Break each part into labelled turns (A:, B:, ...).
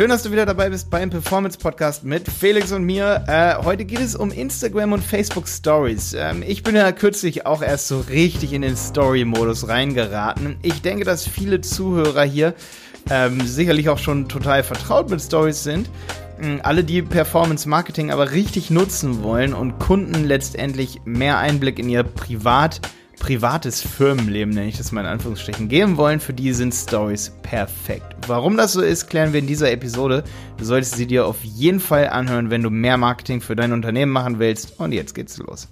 A: Schön, dass du wieder dabei bist beim Performance Podcast mit Felix und mir. Äh, heute geht es um Instagram und Facebook Stories. Ähm, ich bin ja kürzlich auch erst so richtig in den Story-Modus reingeraten. Ich denke, dass viele Zuhörer hier ähm, sicherlich auch schon total vertraut mit Stories sind. Ähm, alle, die Performance Marketing aber richtig nutzen wollen und Kunden letztendlich mehr Einblick in ihr Privat- privates Firmenleben, nenne ich das mal in Anführungsstrichen, geben wollen, für die sind Stories perfekt. Warum das so ist, klären wir in dieser Episode. Du solltest sie dir auf jeden Fall anhören, wenn du mehr Marketing für dein Unternehmen machen willst. Und jetzt geht's los.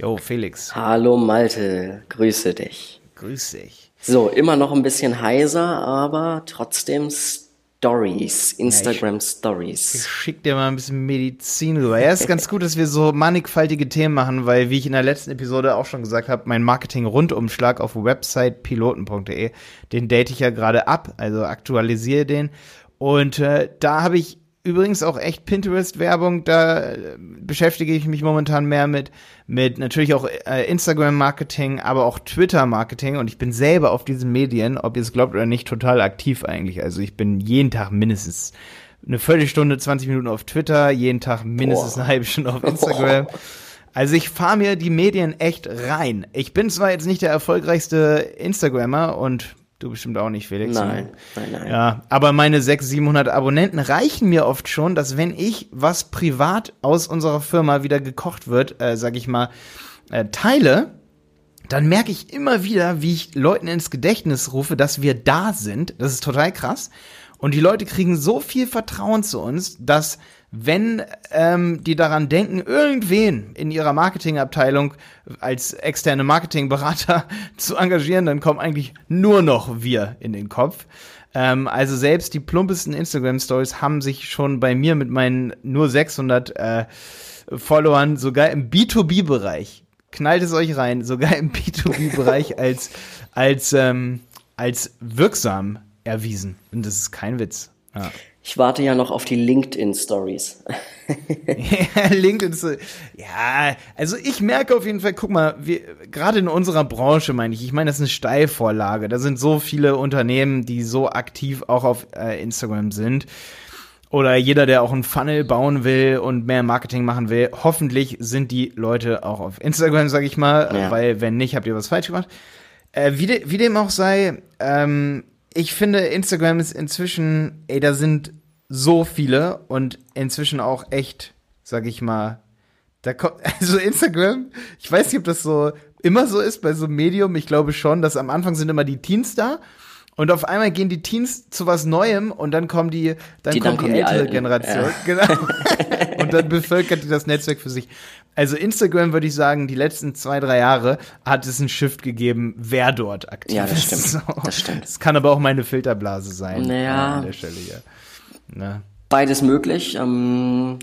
A: Jo, Felix.
B: Hallo Malte, grüße dich.
A: Grüß dich.
B: So, immer noch ein bisschen heiser, aber trotzdem Stories, Instagram Stories.
A: Ich schick dir mal ein bisschen Medizin rüber. Ja, ist ganz gut, dass wir so mannigfaltige Themen machen, weil, wie ich in der letzten Episode auch schon gesagt habe, mein Marketing-Rundumschlag auf websitepiloten.de, den date ich ja gerade ab, also aktualisiere den. Und äh, da habe ich übrigens auch echt Pinterest-Werbung, da äh, beschäftige ich mich momentan mehr mit, mit natürlich auch äh, Instagram-Marketing, aber auch Twitter-Marketing und ich bin selber auf diesen Medien, ob ihr es glaubt oder nicht, total aktiv eigentlich. Also ich bin jeden Tag mindestens eine Viertelstunde, 20 Minuten auf Twitter, jeden Tag mindestens Boah. eine halbe Stunde auf Instagram. Also ich fahre mir die Medien echt rein. Ich bin zwar jetzt nicht der erfolgreichste Instagrammer und Du bestimmt auch nicht, Felix.
B: Nein, nein, nein.
A: Ja, aber meine 600, 700 Abonnenten reichen mir oft schon, dass wenn ich was privat aus unserer Firma wieder gekocht wird, äh, sag ich mal, äh, teile, dann merke ich immer wieder, wie ich Leuten ins Gedächtnis rufe, dass wir da sind. Das ist total krass. Und die Leute kriegen so viel Vertrauen zu uns, dass wenn ähm, die daran denken, irgendwen in ihrer Marketingabteilung als externe Marketingberater zu engagieren, dann kommen eigentlich nur noch wir in den Kopf. Ähm, also selbst die plumpesten Instagram-Stories haben sich schon bei mir mit meinen nur 600 äh, Followern sogar im B2B-Bereich, knallt es euch rein, sogar im B2B-Bereich als, als, ähm, als wirksam erwiesen. Und das ist kein Witz. Ja.
B: Ich warte ja noch auf die LinkedIn-Stories.
A: ja, LinkedIn, ja, also ich merke auf jeden Fall, guck mal, wir, gerade in unserer Branche meine ich, ich meine, das ist eine Steilvorlage. Da sind so viele Unternehmen, die so aktiv auch auf äh, Instagram sind. Oder jeder, der auch einen Funnel bauen will und mehr Marketing machen will. Hoffentlich sind die Leute auch auf Instagram, sag ich mal, ja. weil wenn nicht, habt ihr was falsch gemacht. Äh, wie, de, wie dem auch sei, ähm, ich finde, Instagram ist inzwischen, ey, da sind so viele und inzwischen auch echt, sag ich mal, da kommt, also Instagram, ich weiß nicht, ob das so immer so ist bei so einem Medium. Ich glaube schon, dass am Anfang sind immer die Teens da und auf einmal gehen die Teens zu was Neuem und dann kommen die, dann die, kommt dann die ältere die Generation. Ja. Genau. und dann bevölkert die das Netzwerk für sich. Also Instagram würde ich sagen, die letzten zwei, drei Jahre hat es einen Shift gegeben, wer dort aktiv
B: ja, das
A: ist.
B: Stimmt. So. Das stimmt.
A: Es kann aber auch meine Filterblase sein.
B: Naja.
A: An der Stelle hier.
B: Na. Beides möglich. Ähm,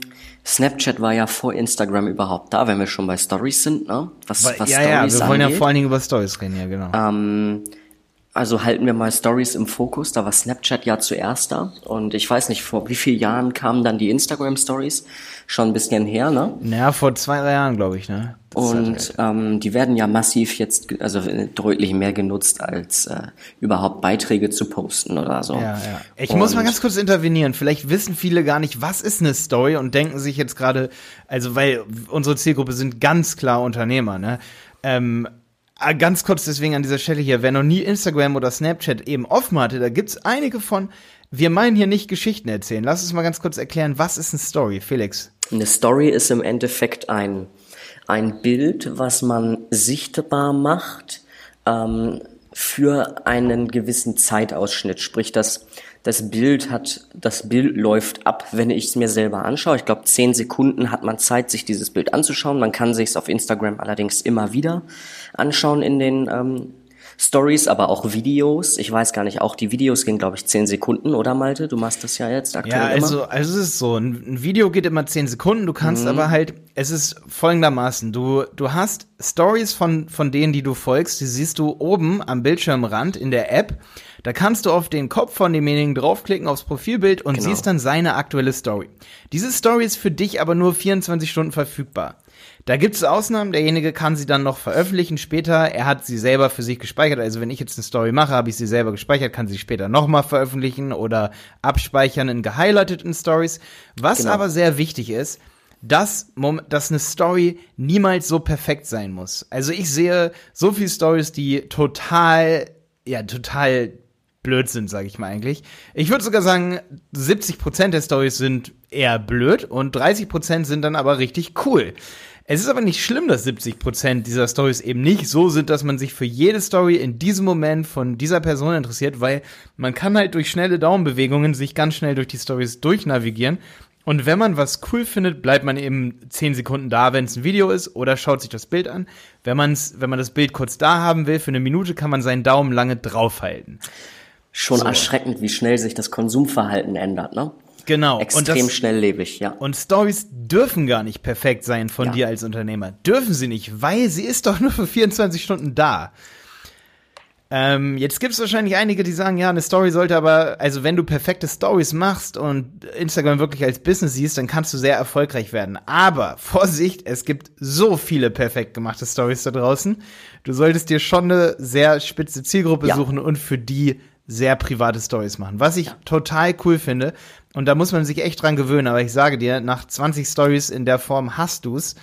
B: Snapchat war ja vor Instagram überhaupt da, wenn wir schon bei Stories sind, ne?
A: Was, was ja, Stories ja, wir wollen angeht. ja vor allen Dingen über Stories reden, ja, genau.
B: Ähm, also halten wir mal Stories im Fokus. Da war Snapchat ja zuerst da. Und ich weiß nicht, vor wie vielen Jahren kamen dann die Instagram Stories? Schon ein bisschen her, ne?
A: Naja, vor zwei, drei Jahren, glaube ich, ne?
B: Das und halt ähm, die werden ja massiv jetzt, also deutlich mehr genutzt, als äh, überhaupt Beiträge zu posten oder so.
A: Ja, ja. Ich und muss mal ganz kurz intervenieren. Vielleicht wissen viele gar nicht, was ist eine Story und denken sich jetzt gerade, also weil unsere Zielgruppe sind ganz klar Unternehmer, ne? Ähm, ganz kurz deswegen an dieser Stelle hier, wer noch nie Instagram oder Snapchat eben offen hatte, da gibt's einige von. Wir meinen hier nicht Geschichten erzählen. Lass uns mal ganz kurz erklären, was ist eine Story, Felix?
B: Eine Story ist im Endeffekt ein, ein Bild, was man sichtbar macht ähm, für einen gewissen Zeitausschnitt. Sprich, das, das Bild hat, das Bild läuft ab, wenn ich es mir selber anschaue. Ich glaube, zehn Sekunden hat man Zeit, sich dieses Bild anzuschauen. Man kann sich es auf Instagram allerdings immer wieder anschauen in den ähm, Stories, aber auch Videos. Ich weiß gar nicht, auch die Videos gehen, glaube ich, zehn Sekunden, oder Malte? Du machst das ja jetzt aktuell. Ja,
A: also,
B: immer.
A: also es ist so, ein Video geht immer zehn Sekunden, du kannst mhm. aber halt, es ist folgendermaßen, du, du hast Stories von, von denen, die du folgst, die siehst du oben am Bildschirmrand in der App. Da kannst du auf den Kopf von demjenigen draufklicken, aufs Profilbild und genau. siehst dann seine aktuelle Story. Diese Story ist für dich aber nur 24 Stunden verfügbar. Da gibt es Ausnahmen, derjenige kann sie dann noch veröffentlichen später. Er hat sie selber für sich gespeichert. Also wenn ich jetzt eine Story mache, habe ich sie selber gespeichert, kann sie später nochmal veröffentlichen oder abspeichern in gehighlighteten Stories. Was genau. aber sehr wichtig ist, dass, dass eine Story niemals so perfekt sein muss. Also ich sehe so viele Stories, die total, ja, total blöd sind, sage ich mal eigentlich. Ich würde sogar sagen, 70% der Stories sind eher blöd und 30% sind dann aber richtig cool. Es ist aber nicht schlimm, dass 70% dieser Stories eben nicht so sind, dass man sich für jede Story in diesem Moment von dieser Person interessiert, weil man kann halt durch schnelle Daumenbewegungen sich ganz schnell durch die Stories durchnavigieren. Und wenn man was cool findet, bleibt man eben 10 Sekunden da, wenn es ein Video ist, oder schaut sich das Bild an. Wenn, man's, wenn man das Bild kurz da haben will, für eine Minute kann man seinen Daumen lange draufhalten.
B: Schon so. erschreckend, wie schnell sich das Konsumverhalten ändert, ne?
A: Genau.
B: Extrem das, schnelllebig, ja.
A: Und Stories dürfen gar nicht perfekt sein von ja. dir als Unternehmer. Dürfen sie nicht, weil sie ist doch nur für 24 Stunden da. Ähm, jetzt gibt es wahrscheinlich einige, die sagen, ja, eine Story sollte aber, also wenn du perfekte Stories machst und Instagram wirklich als Business siehst, dann kannst du sehr erfolgreich werden. Aber Vorsicht, es gibt so viele perfekt gemachte Stories da draußen. Du solltest dir schon eine sehr spitze Zielgruppe ja. suchen und für die sehr private Stories machen. Was ich ja. total cool finde, und da muss man sich echt dran gewöhnen, aber ich sage dir, nach 20 Stories in der Form hast du's,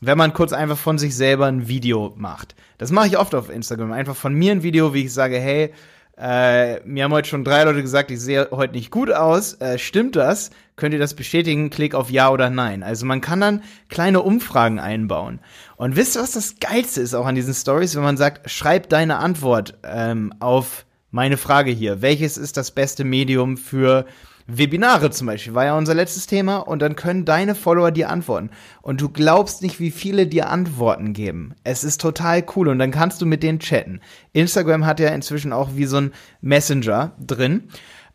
A: wenn man kurz einfach von sich selber ein Video macht. Das mache ich oft auf Instagram. Einfach von mir ein Video, wie ich sage, hey, äh, mir haben heute schon drei Leute gesagt, ich sehe heute nicht gut aus. Äh, stimmt das? Könnt ihr das bestätigen? Klick auf Ja oder Nein. Also man kann dann kleine Umfragen einbauen. Und wisst ihr, was das Geilste ist auch an diesen Stories, wenn man sagt, schreib deine Antwort ähm, auf meine Frage hier. Welches ist das beste Medium für Webinare zum Beispiel war ja unser letztes Thema und dann können deine Follower dir antworten. Und du glaubst nicht, wie viele dir Antworten geben. Es ist total cool und dann kannst du mit denen chatten. Instagram hat ja inzwischen auch wie so ein Messenger drin.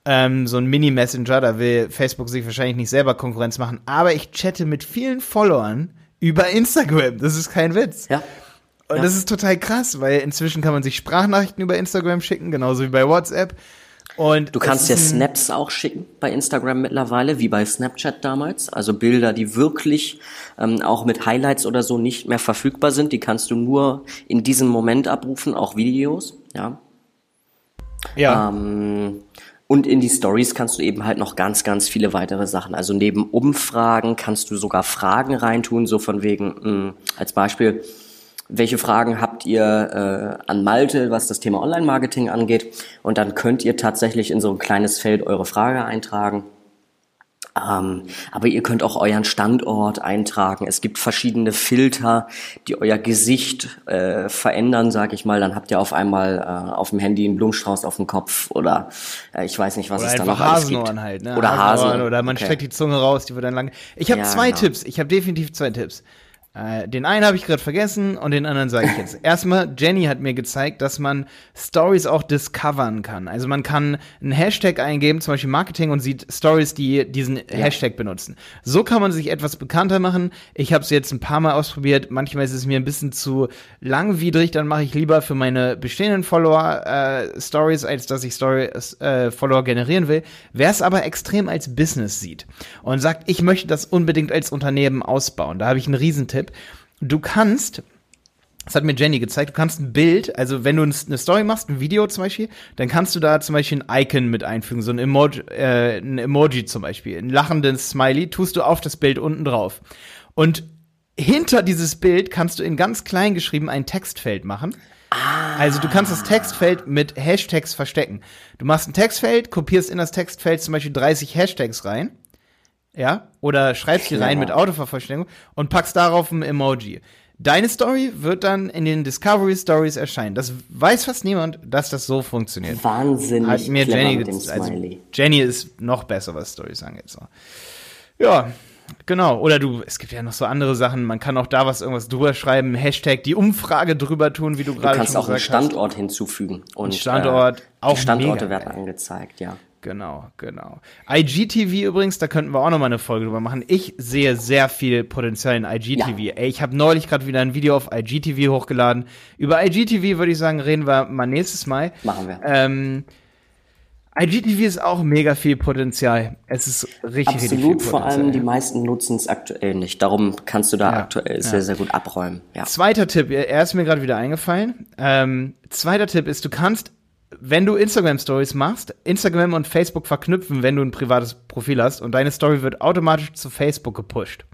A: Ähm, so ein Mini-Messenger, da will Facebook sich wahrscheinlich nicht selber Konkurrenz machen, aber ich chatte mit vielen Followern über Instagram. Das ist kein Witz.
B: Ja.
A: Und ja. das ist total krass, weil inzwischen kann man sich Sprachnachrichten über Instagram schicken, genauso wie bei WhatsApp.
B: Und du kannst ja Snaps auch schicken bei Instagram mittlerweile, wie bei Snapchat damals. Also Bilder, die wirklich ähm, auch mit Highlights oder so nicht mehr verfügbar sind, die kannst du nur in diesem Moment abrufen, auch Videos, ja.
A: Ja.
B: Ähm, und in die Stories kannst du eben halt noch ganz, ganz viele weitere Sachen. Also neben Umfragen kannst du sogar Fragen reintun, so von wegen, mh, mm, als Beispiel, welche Fragen habt ihr äh, an Malte, was das Thema Online-Marketing angeht. Und dann könnt ihr tatsächlich in so ein kleines Feld eure Frage eintragen. Ähm, aber ihr könnt auch euren Standort eintragen. Es gibt verschiedene Filter, die euer Gesicht äh, verändern, sag ich mal. Dann habt ihr auf einmal äh, auf dem Handy einen Blumenstrauß auf dem Kopf oder äh, ich weiß nicht, was oder es da noch alles gibt.
A: Halt,
B: ne?
A: Oder Hasenohren. Oder man okay. streckt die Zunge raus, die wird dann lang. Ich habe ja, zwei genau. Tipps. Ich habe definitiv zwei Tipps. Äh, den einen habe ich gerade vergessen und den anderen sage ich jetzt. Erstmal, Jenny hat mir gezeigt, dass man Stories auch discovern kann. Also man kann einen Hashtag eingeben, zum Beispiel Marketing, und sieht Stories, die diesen ja. Hashtag benutzen. So kann man sich etwas bekannter machen. Ich habe es jetzt ein paar Mal ausprobiert. Manchmal ist es mir ein bisschen zu langwidrig. Dann mache ich lieber für meine bestehenden Follower äh, Stories, als dass ich Story äh, Follower generieren will. Wer es aber extrem als Business sieht und sagt, ich möchte das unbedingt als Unternehmen ausbauen, da habe ich einen Riesentipp. Tipp. Du kannst das hat mir Jenny gezeigt. Du kannst ein Bild, also wenn du eine Story machst, ein Video zum Beispiel, dann kannst du da zum Beispiel ein Icon mit einfügen, so ein Emoji, äh, ein Emoji zum Beispiel, ein lachendes Smiley, tust du auf das Bild unten drauf. Und hinter dieses Bild kannst du in ganz klein geschrieben ein Textfeld machen. Ah. Also du kannst das Textfeld mit Hashtags verstecken. Du machst ein Textfeld, kopierst in das Textfeld zum Beispiel 30 Hashtags rein ja, oder schreibst die rein mit Autovervollständigung und packst darauf ein Emoji. Deine Story wird dann in den Discovery Stories erscheinen. Das weiß fast niemand, dass das so funktioniert.
B: Wahnsinnig.
A: Hat mir Jenny also Jenny ist noch besser, was Stories angeht. So. Ja, genau. Oder du, es gibt ja noch so andere Sachen. Man kann auch da was irgendwas drüber schreiben, Hashtag die Umfrage drüber tun, wie du gerade
B: schon gesagt hast. Du kannst auch einen Standort hast. hinzufügen
A: und Standort, äh, auch
B: die Standorte werden angezeigt, ja.
A: Genau, genau. IGTV übrigens, da könnten wir auch noch mal eine Folge drüber machen. Ich sehe sehr viel Potenzial in IGTV. Ja. Ey, ich habe neulich gerade wieder ein Video auf IGTV hochgeladen. Über IGTV würde ich sagen, reden wir mal nächstes Mal.
B: Machen wir.
A: Ähm, IGTV ist auch mega viel Potenzial. Es ist richtig,
B: Absolut,
A: richtig viel Potenzial.
B: vor allem die meisten nutzen es aktuell nicht. Darum kannst du da
A: Ja,
B: aktuell
A: ja.
B: sehr, sehr gut abräumen. Ja.
A: Zweiter Tipp, er ist mir gerade wieder eingefallen. Ähm, zweiter Tipp ist, du kannst, wenn du Instagram Stories machst, Instagram und Facebook verknüpfen, wenn du ein privates Profil hast und deine Story wird automatisch zu Facebook gepusht.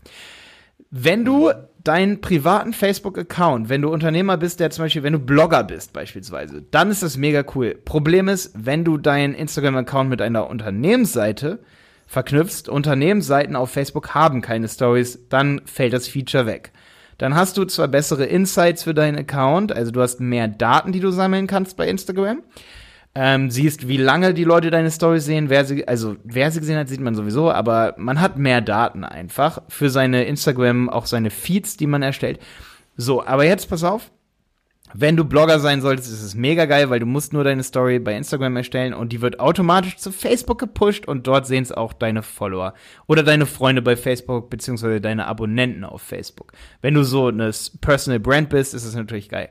A: Wenn du deinen privaten Facebook-Account, wenn du Unternehmer bist, der zum Beispiel, wenn du Blogger bist beispielsweise, dann ist das mega cool. Problem ist, wenn du deinen Instagram-Account mit einer Unternehmensseite verknüpfst, Unternehmensseiten auf Facebook haben keine Stories, dann fällt das Feature weg. Dann hast du zwar bessere Insights für deinen Account, also du hast mehr Daten, die du sammeln kannst bei Instagram. Ähm, siehst, wie lange die Leute deine Stories sehen, wer sie, also wer sie gesehen hat, sieht man sowieso, aber man hat mehr Daten einfach für seine Instagram, auch seine Feeds, die man erstellt. So, aber jetzt pass auf. Wenn du Blogger sein solltest, ist es mega geil, weil du musst nur deine Story bei Instagram erstellen und die wird automatisch zu Facebook gepusht und dort sehen es auch deine Follower oder deine Freunde bei Facebook beziehungsweise deine Abonnenten auf Facebook. Wenn du so eine Personal Brand bist, ist es natürlich geil.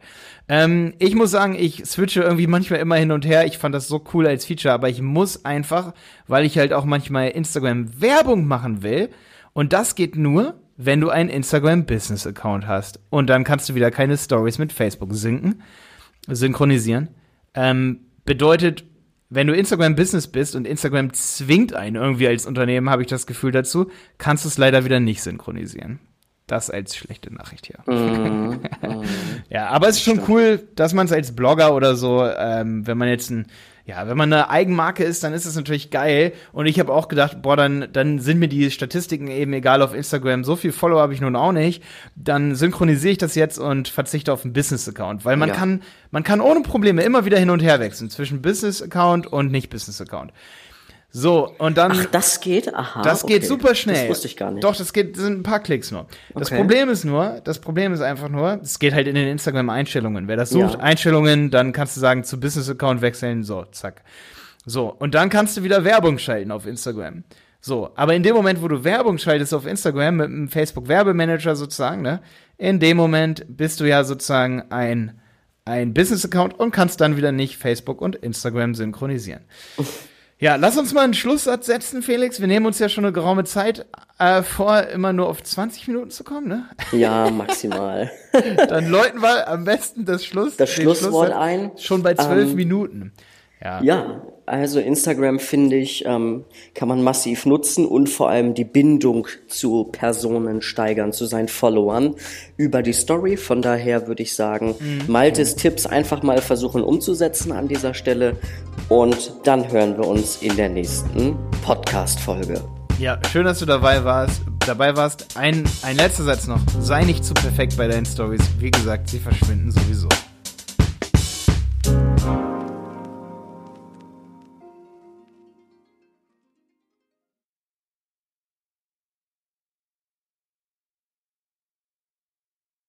A: Ähm, ich muss sagen, ich switche irgendwie manchmal immer hin und her. Ich fand das so cool als Feature, aber ich muss einfach, weil ich halt auch manchmal Instagram Werbung machen will und das geht nur, wenn du einen Instagram Business Account hast. Und dann kannst du wieder keine Stories mit Facebook sinken, synchronisieren. Ähm, bedeutet, wenn du Instagram Business bist und Instagram zwingt einen irgendwie als Unternehmen, habe ich das Gefühl dazu, kannst du es leider wieder nicht synchronisieren. Das als schlechte Nachricht hier.
B: Mhm,
A: ja, aber es ist schon cool, dass man es als Blogger oder so, ähm, wenn man jetzt ein, ja, wenn man eine Eigenmarke ist, dann ist es natürlich geil. Und ich habe auch gedacht, boah, dann, dann sind mir die Statistiken eben egal auf Instagram. So viel Follower habe ich nun auch nicht. Dann synchronisiere ich das jetzt und verzichte auf einen Business-Account. Weil man
B: Ja.
A: kann, man kann ohne Probleme immer wieder hin und her wechseln zwischen Business-Account und nicht Business-Account. So, und dann.
B: Ach, das geht? Aha.
A: Das geht
B: okay.
A: super schnell.
B: Das wusste ich gar nicht.
A: Doch, das geht, das sind ein paar Klicks nur. Das
B: Okay.
A: Problem ist nur, das Problem ist einfach nur, es geht halt in den Instagram-Einstellungen. Wer das sucht,
B: Ja.
A: Einstellungen, dann kannst du sagen, zu Business-Account wechseln, so, zack. So, und dann kannst du wieder Werbung schalten auf Instagram. So, aber in dem Moment, wo du Werbung schaltest auf Instagram mit einem Facebook-Werbemanager sozusagen, ne, in dem Moment bist du ja sozusagen ein, ein Business-Account und kannst dann wieder nicht Facebook und Instagram synchronisieren. Ja, lass uns mal einen Schlusssatz setzen, Felix. Wir nehmen uns ja schon eine geraume Zeit äh, vor, immer nur auf 20 Minuten zu kommen, ne?
B: Ja, maximal.
A: Dann läuten wir am besten das Schluss.
B: Das Schlusswort ein.
A: Schon bei zwölf
B: Ähm,
A: Minuten. Ja.
B: Ja, also Instagram finde ich, ähm, kann man massiv nutzen und vor allem die Bindung zu Personen steigern, zu seinen Followern über die Story. Von daher würde ich sagen,
A: Mhm.
B: Maltes Tipps einfach mal versuchen umzusetzen an dieser Stelle und dann hören wir uns in der nächsten Podcast-Folge.
A: ja, schön, dass du dabei warst. Dabei warst. Ein, ein letzter Satz noch. Sei nicht zu perfekt bei deinen Stories. Wie gesagt, sie verschwinden sowieso.